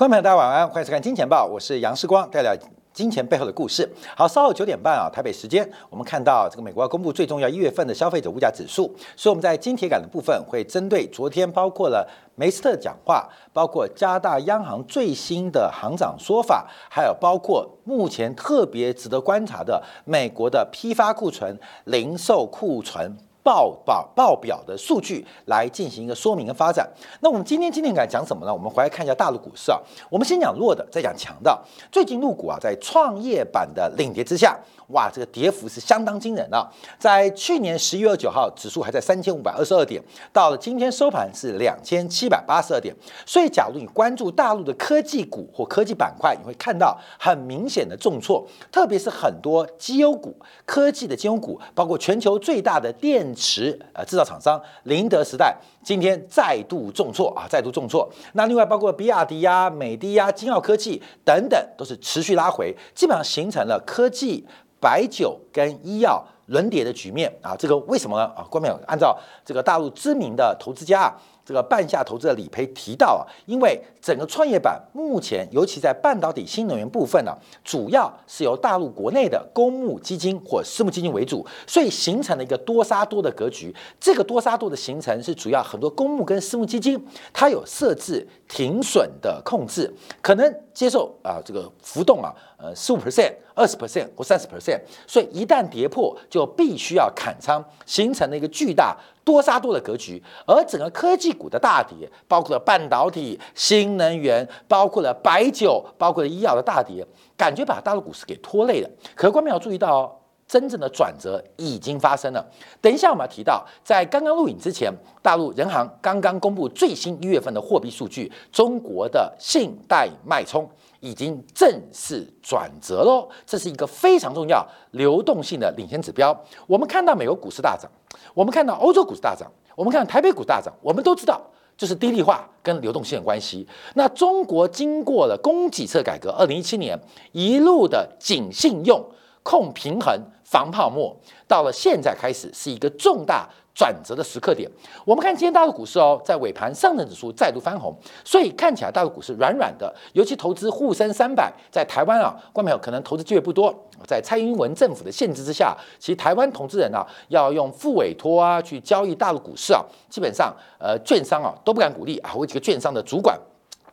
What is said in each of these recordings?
观众朋友，大家晚安，欢迎收看《金钱报》，我是杨世光，带来金钱背后的故事。好，稍后九点半啊，台北时间，我们看到这个美国要公布最重要一月份的消费者物价指数，所以我们在金铁杆的部分会针对昨天包括了梅斯特讲话，包括加大央行最新的行长说法，还有包括目前特别值得观察的美国的批发库存、零售库存。报报报表的数据来进行一个说明和发展。那我们今天今天敢讲什么呢？我们回来看一下大陆股市啊。我们先讲弱的，再讲强的。最近陆股啊，在创业板的领跌之下，哇，这个跌幅是相当惊人的。在去年十一月二九号，指数还在三千五百二十二点，到了今天收盘是两千七百八十二点。所以，假如你关注大陆的科技股或科技板块，你会看到很明显的重挫，特别是很多绩优股、科技的绩优股，包括全球最大的电。池呃制造厂商宁德时代今天再度重挫啊，再度重挫。那另外包括比亚迪呀、美的呀、金奥科技等等，都是持续拉回，基本上形成了科技、白酒跟医药轮跌的局面啊。这个为什么呢？啊，关淼按照这个大陆知名的投资家啊。这个半夏投资的理赔提到啊，因为整个创业板目前，尤其在半导体新能源部分呢，主要是由大陆国内的公募基金或私募基金为主，所以形成了一个多杀多的格局。这个多杀多的形成是主要很多公募跟私募基金，它有设置停损的控制，可能接受啊这个浮动啊，呃十五 percent、二十 percent 或三十 percent，所以一旦跌破，就必须要砍仓，形成了一个巨大。多杀多的格局，而整个科技股的大跌，包括了半导体、新能源，包括了白酒，包括了医药的大跌，感觉把大陆股市给拖累了。可是，观众要注意到，真正的转折已经发生了。等一下我们要提到，在刚刚录影之前，大陆人行刚刚公布最新一月份的货币数据，中国的信贷脉冲已经正式转折喽。这是一个非常重要流动性的领先指标。我们看到美国股市大涨。我们看到欧洲股市大涨，我们看到台北股大涨，我们都知道就是低利化跟流动性的关系。那中国经过了供给侧改革，二零一七年一路的紧信用、控平衡、防泡沫，到了现在开始是一个重大。转折的时刻点，我们看今天大陆股市哦，在尾盘上证指数再度翻红，所以看起来大陆股市软软的。尤其投资沪深三百，在台湾啊，观众朋友可能投资机会不多，在蔡英文政府的限制之下，其实台湾投资人啊，要用副委托啊去交易大陆股市啊，基本上呃，券商啊都不敢鼓励啊。我几个券商的主管。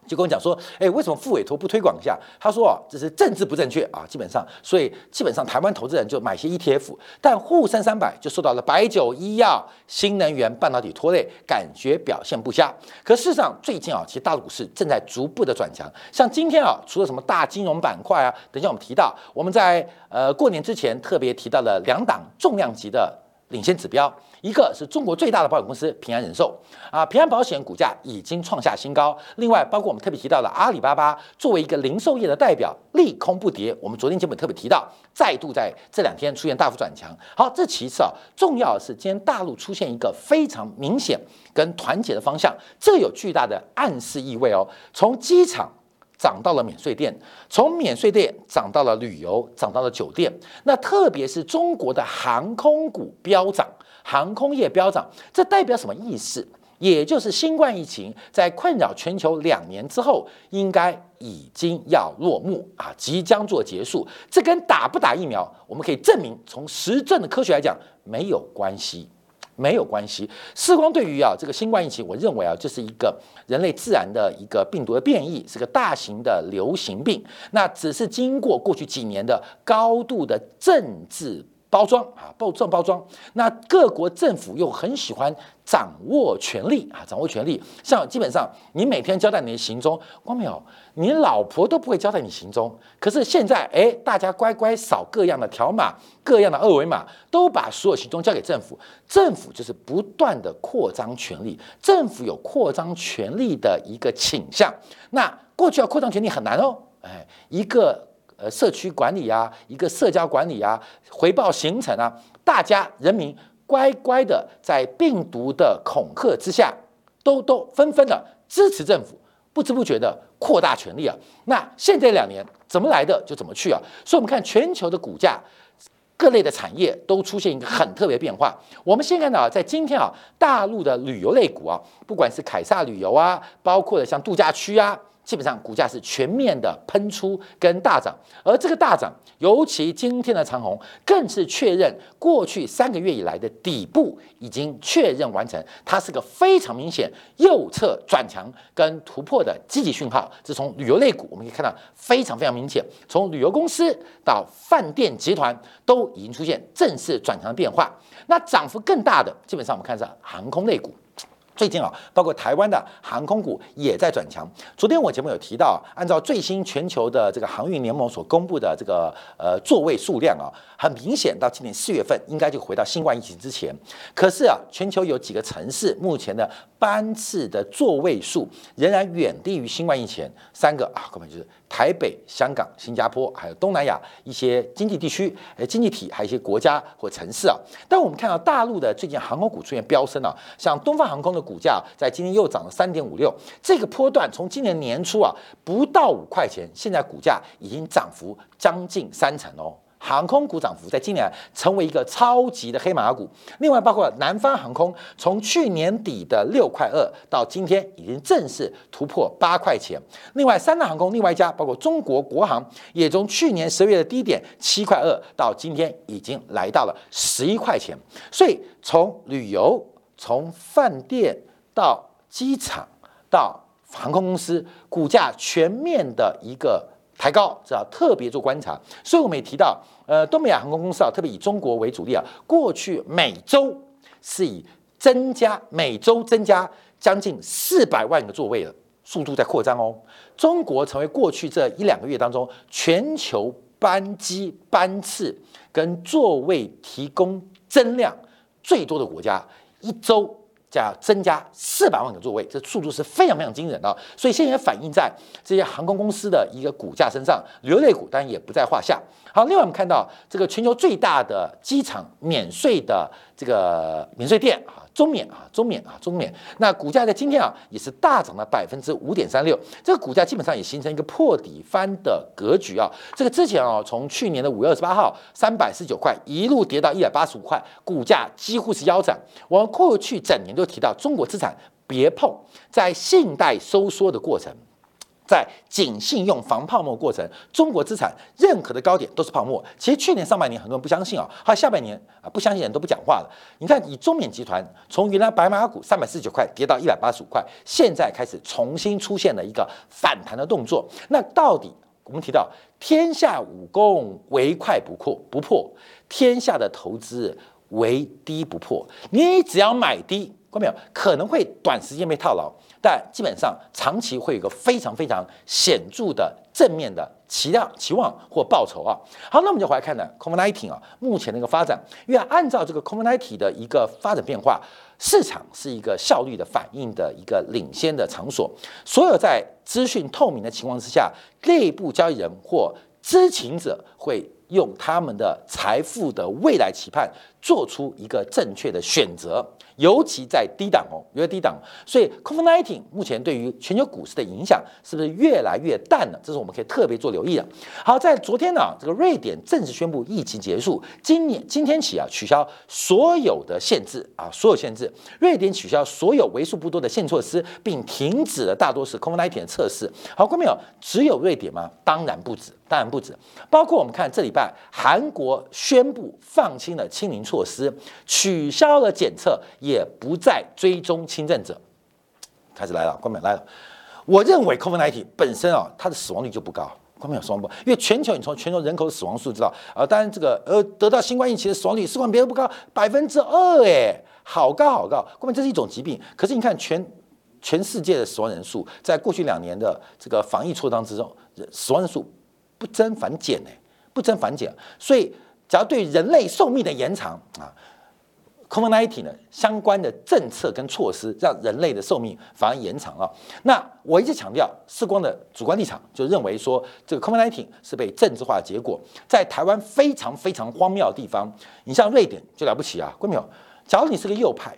就跟我讲说，哎，为什么副委托不推广一下？他说啊，这是政治不正确啊，基本上，所以基本上台湾投资人就买些 ETF，但沪深三百就受到了白酒、医药、新能源、半导体拖累，感觉表现不佳。可事实上，最近啊，其实大陆股市正在逐步的转强。像今天啊，除了什么大金融板块啊，等一下我们提到，我们在呃过年之前特别提到了两档重量级的。领先指标，一个是中国最大的保险公司平安人寿啊，平安保险股价已经创下新高。另外，包括我们特别提到的阿里巴巴，作为一个零售业的代表，利空不跌。我们昨天节目特别提到，再度在这两天出现大幅转强。好，这其次啊，重要的是今天大陆出现一个非常明显跟团结的方向，这有巨大的暗示意味哦。从机场。涨到了免税店，从免税店涨到了旅游，涨到了酒店。那特别是中国的航空股飙涨，航空业飙涨，这代表什么意思？也就是新冠疫情在困扰全球两年之后，应该已经要落幕啊，即将做结束。这跟打不打疫苗，我们可以证明，从实证的科学来讲，没有关系。没有关系，世光对于啊这个新冠疫情，我认为啊这是一个人类自然的一个病毒的变异，是个大型的流行病。那只是经过过去几年的高度的政治。包装啊，包装包装。那各国政府又很喜欢掌握权力啊，掌握权力。像基本上，你每天交代你的行踪，光没有，你老婆都不会交代你行踪。可是现在，哎，大家乖乖扫各样的条码、各样的二维码，都把所有行踪交给政府。政府就是不断的扩张权力，政府有扩张权力的一个倾向。那过去要扩张权力很难哦，哎，一个。呃，社区管理啊，一个社交管理啊，回报形成啊，大家人民乖乖的在病毒的恐吓之下，都都纷纷的支持政府，不知不觉的扩大权力啊。那现在两年怎么来的就怎么去啊。所以，我们看全球的股价，各类的产业都出现一个很特别变化。我们先看到，在今天啊，大陆的旅游类股啊，不管是凯撒旅游啊，包括的像度假区啊。基本上股价是全面的喷出跟大涨，而这个大涨，尤其今天的长虹，更是确认过去三个月以来的底部已经确认完成，它是个非常明显右侧转强跟突破的积极讯号。自从旅游类股我们可以看到非常非常明显，从旅游公司到饭店集团都已经出现正式转强的变化。那涨幅更大的，基本上我们看一下航空类股。最近啊，包括台湾的航空股也在转强。昨天我节目有提到，按照最新全球的这个航运联盟所公布的这个呃座位数量啊，很明显到今年四月份应该就回到新冠疫情之前。可是啊，全球有几个城市目前的班次的座位数仍然远低于新冠疫情。三个啊，根本就是台北、香港、新加坡，还有东南亚一些经济地区、呃经济体，还有一些国家或城市啊。但我们看到大陆的最近航空股出现飙升啊，像东方航空的。股价在今天又涨了三点五六，这个波段从今年年初啊不到五块钱，现在股价已经涨幅将近三成哦。航空股涨幅在今年成为一个超级的黑马股。另外，包括南方航空，从去年底的六块二到今天已经正式突破八块钱。另外，三大航空另外一家，包括中国国航，也从去年十月的低点七块二到今天已经来到了十一块钱。所以从旅游。从饭店到机场到航空公司，股价全面的一个抬高，这要特别做观察。所以我们也提到，呃，东北亚航空公司啊，特别以中国为主力啊，过去每周是以增加每周增加将近四百万个座位的速度在扩张哦。中国成为过去这一两个月当中全球班机班次跟座位提供增量最多的国家。一周加增加四百万个座位，这速度是非常非常惊人的，所以现在也反映在这些航空公司的一个股价身上，流泪股当然也不在话下。好，另外我们看到这个全球最大的机场免税的这个免税店啊。中免啊，中免啊，中免。那股价在今天啊，也是大涨了百分之五点三六。这个股价基本上也形成一个破底翻的格局啊。这个之前啊，从去年的五月二十八号三百四十九块一路跌到一百八十五块，股价几乎是腰斩。我们过去整年都提到中国资产别碰，在信贷收缩的过程。在紧信用防泡沫过程，中国资产任何的高点都是泡沫。其实去年上半年很多人不相信啊，还有下半年啊不相信人都不讲话了。你看，以中缅集团从原来白马股三百四十九块跌到一百八十五块，现在开始重新出现了一个反弹的动作。那到底我们提到天下武功唯快不破，不破天下的投资唯低不破。你只要买低，看到没有？可能会短时间被套牢。但基本上长期会有一个非常非常显著的正面的期量期望或报酬啊。好，那我们就回来看呢 c o m m o n i t y 啊，目前的一个发展，因为按照这个 c o m m o n i t y 的一个发展变化，市场是一个效率的反应的一个领先的场所。所有在资讯透明的情况之下，内部交易人或知情者会用他们的财富的未来期盼，做出一个正确的选择。尤其在低档哦，因为低档，所以 COVID-19 目前对于全球股市的影响是不是越来越淡了？这是我们可以特别做留意的。好，在昨天呢，这个瑞典正式宣布疫情结束，今年今天起啊，取消所有的限制啊，所有限制，瑞典取消所有为数不多的限措施，并停止了大多数 COVID-19 的测试。好，各位朋友，只有瑞典吗？当然不止，当然不止，包括我们看这礼拜韩国宣布放轻了清零措施，取消了检测。也不再追踪轻症者，开始来了，关门来了。我认为 COVID-19 本身啊，它的死亡率就不高，关门有死亡不？因为全球你从全球人口的死亡数知道啊，当然这个呃得到新冠疫情的死亡率，死亡别人不高，百分之二哎，好高好高。关门这是一种疾病，可是你看全全世界的死亡人数，在过去两年的这个防疫措当之中，死亡人数不增反减呢，不增反减。所以，只要对人类寿命的延长啊。COVID-19 呢相关的政策跟措施，让人类的寿命反而延长了。那我一直强调，世光的主观立场就认为说，这个 COVID-19 是被政治化的结果。在台湾非常非常荒谬的地方，你像瑞典就了不起啊，关没有？假如你是个右派，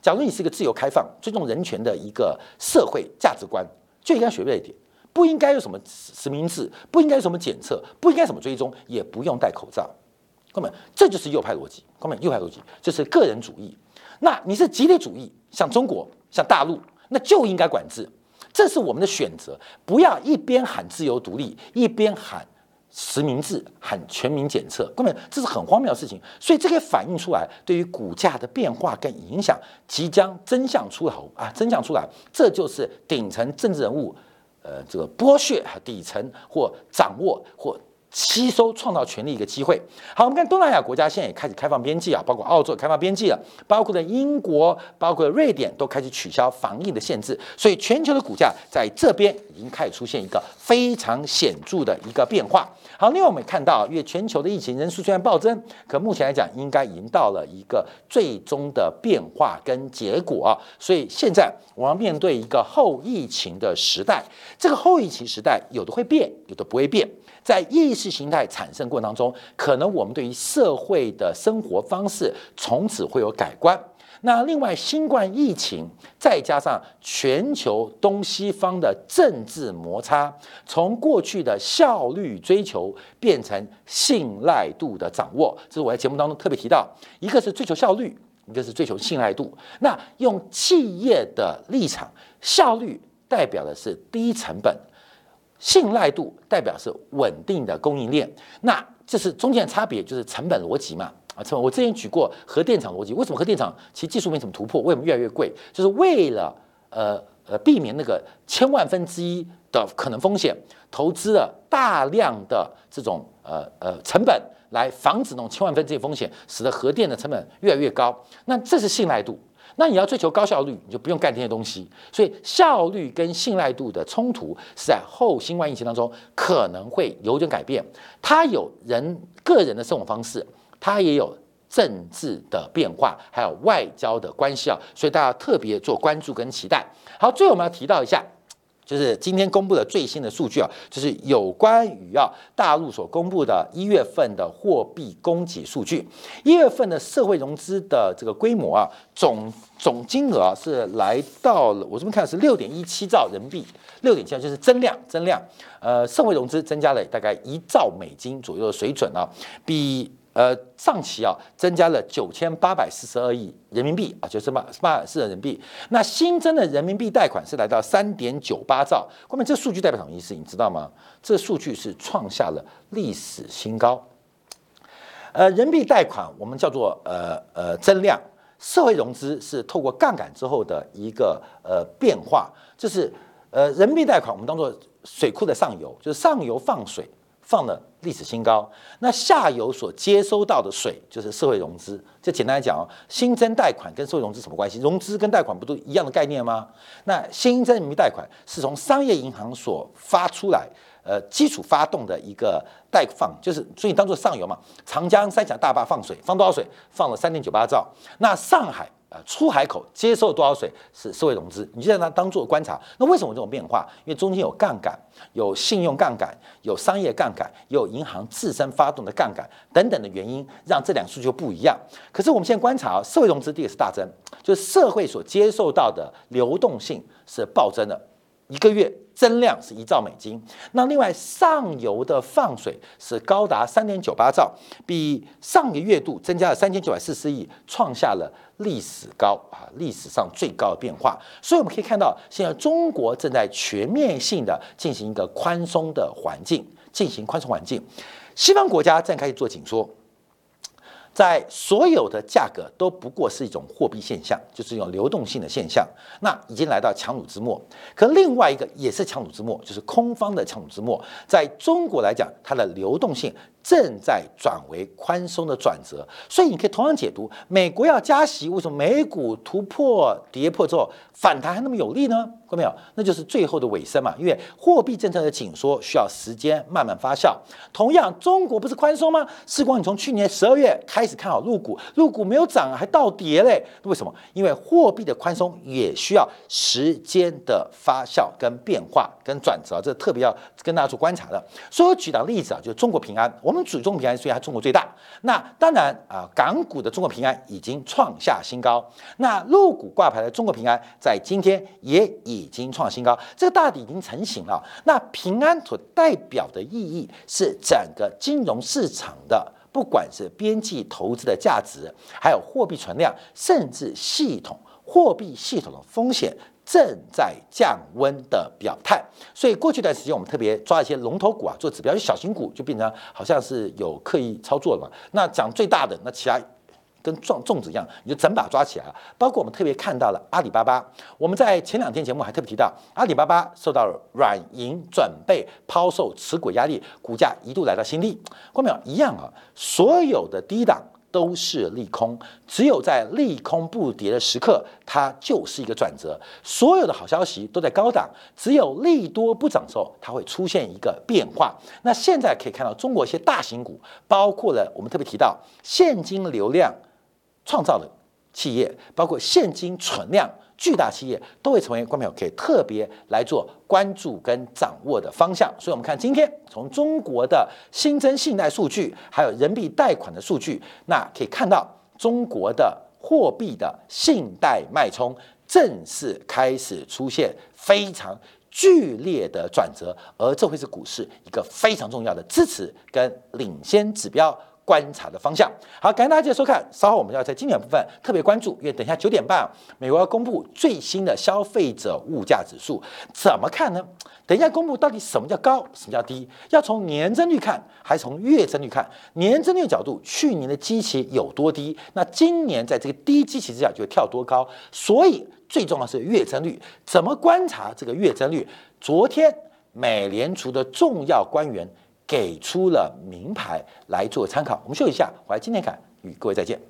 假如你是个自由开放、尊重人权的一个社会价值观，就应该学瑞典，不应该有什么实名制，不应该有什么检测，不应该什么追踪，也不用戴口罩。根本这就是右派逻辑，根本右派逻辑就是个人主义。那你是集体主义，像中国、像大陆，那就应该管制。这是我们的选择，不要一边喊自由独立，一边喊实名制、喊全民检测，根本这是很荒谬的事情。所以这个反映出来，对于股价的变化跟影响即将真相出头啊，真相出来，这就是顶层政治人物，呃，这个剥削底层或掌握或。吸收创造权利一个机会。好，我们看东南亚国家现在也开始开放边际啊，包括澳洲开放边际了，包括的英国、包括瑞典都开始取消防疫的限制，所以全球的股价在这边已经开始出现一个非常显著的一个变化。好，另外我们也看到，因为全球的疫情人数虽然暴增，可目前来讲应该已经到了一个最终的变化跟结果，所以现在我们要面对一个后疫情的时代。这个后疫情时代，有的会变，有的不会变。在意识形态产生过程当中，可能我们对于社会的生活方式从此会有改观。那另外，新冠疫情再加上全球东西方的政治摩擦，从过去的效率追求变成信赖度的掌握，这是我在节目当中特别提到，一个是追求效率，一个是追求信赖度。那用企业的立场，效率代表的是低成本。信赖度代表是稳定的供应链，那这是中间的差别，就是成本逻辑嘛啊，成本。我之前举过核电厂逻辑，为什么核电厂其实技术没什么突破，为什么越来越贵？就是为了呃呃避免那个千万分之一的可能风险，投资了大量的这种呃呃成本来防止那种千万分之一风险，使得核电的成本越来越高。那这是信赖度。那你要追求高效率，你就不用干这些东西。所以效率跟信赖度的冲突是在后新冠疫情当中可能会有点改变。它有人个人的生活方式，它也有政治的变化，还有外交的关系啊。所以大家特别做关注跟期待。好，最后我们要提到一下。就是今天公布的最新的数据啊，就是有关于啊大陆所公布的一月份的货币供给数据。一月份的社会融资的这个规模啊，总总金额是来到了，我这边看是六点一七兆人民币，六点七就是增量增量。呃，社会融资增加了大概一兆美金左右的水准啊，比。呃，上期啊增加了九千八百四十二亿人民币啊，就是八八四人民币。那新增的人民币贷款是来到三点九八兆。后面这数据代表什么意思？你知道吗？这数据是创下了历史新高。呃，人民币贷款我们叫做呃呃增量，社会融资是透过杠杆之后的一个呃变化。就是呃人民币贷款我们当做水库的上游，就是上游放水。放了历史新高，那下游所接收到的水就是社会融资。就简单来讲哦，新增贷款跟社会融资什么关系？融资跟贷款不都一样的概念吗？那新增人民币贷款是从商业银行所发出来，呃，基础发动的一个贷放，就是所以当做上游嘛。长江三峡大坝放水，放多少水？放了三点九八兆。那上海。啊出海口接受多少水是社会融资，你就让它当做观察。那为什么这种变化？因为中间有杠杆，有信用杠杆，有商业杠杆，也有银行自身发动的杠杆等等的原因，让这两个数据不一样。可是我们现在观察啊，社会融资第一个是大增，就是社会所接受到的流动性是暴增的。一个月增量是一兆美金，那另外上游的放水是高达三点九八兆，比上个月度增加了三千九百四十亿，创下了历史高啊，历史上最高的变化。所以我们可以看到，现在中国正在全面性的进行一个宽松的环境，进行宽松环境，西方国家正开始做紧缩。在所有的价格都不过是一种货币现象，就是一种流动性的现象。那已经来到强弩之末，可另外一个也是强弩之末，就是空方的强弩之末。在中国来讲，它的流动性正在转为宽松的转折。所以你可以同样解读，美国要加息，为什么美股突破跌破之后反弹还那么有力呢？看到没有？那就是最后的尾声嘛。因为货币政策的紧缩需要时间慢慢发酵。同样，中国不是宽松吗？时光，你从去年十二月开始看好入股，入股没有涨，还倒跌嘞。为什么？因为货币的宽松也需要时间的发酵、跟变化、跟转折，这特别要跟大家做观察的。所以我举到例子啊，就是中国平安。我们们举中平安，虽然中国最大，那当然啊，港股的中国平安已经创下新高。那入股挂牌的中国平安，在今天也。已经创新高，这个大底已经成型了。那平安所代表的意义是整个金融市场的，不管是边际投资的价值，还有货币存量，甚至系统货币系统的风险正在降温的表态。所以过去一段时间，我们特别抓一些龙头股啊做指标，就小型股就变成好像是有刻意操作了嘛。那涨最大的，那其他。跟撞粽子一样，你就整把抓起来了。包括我们特别看到了阿里巴巴，我们在前两天节目还特别提到，阿里巴巴受到软银准备抛售持股压力，股价一度来到新低。关淼一样啊，所有的低档都是利空，只有在利空不跌的时刻，它就是一个转折。所有的好消息都在高档，只有利多不涨的时候，它会出现一个变化。那现在可以看到，中国一些大型股，包括了我们特别提到现金流量。创造的企业，包括现金存量巨大企业，都会成为观众可以特别来做关注跟掌握的方向。所以，我们看今天从中国的新增信贷数据，还有人民币贷款的数据，那可以看到中国的货币的信贷脉冲正式开始出现非常剧烈的转折，而这会是股市一个非常重要的支持跟领先指标。观察的方向，好，感谢大家收看。稍后我们要在今天部分特别关注，因为等一下九点半，美国要公布最新的消费者物价指数，怎么看呢？等一下公布到底什么叫高，什么叫低？要从年增率看，还是从月增率看？年增率角度，去年的基期有多低？那今年在这个低基期之下就跳多高？所以最重要是月增率，怎么观察这个月增率？昨天美联储的重要官员。给出了名牌来做参考。我们休息一下，回来今天看，与各位再见。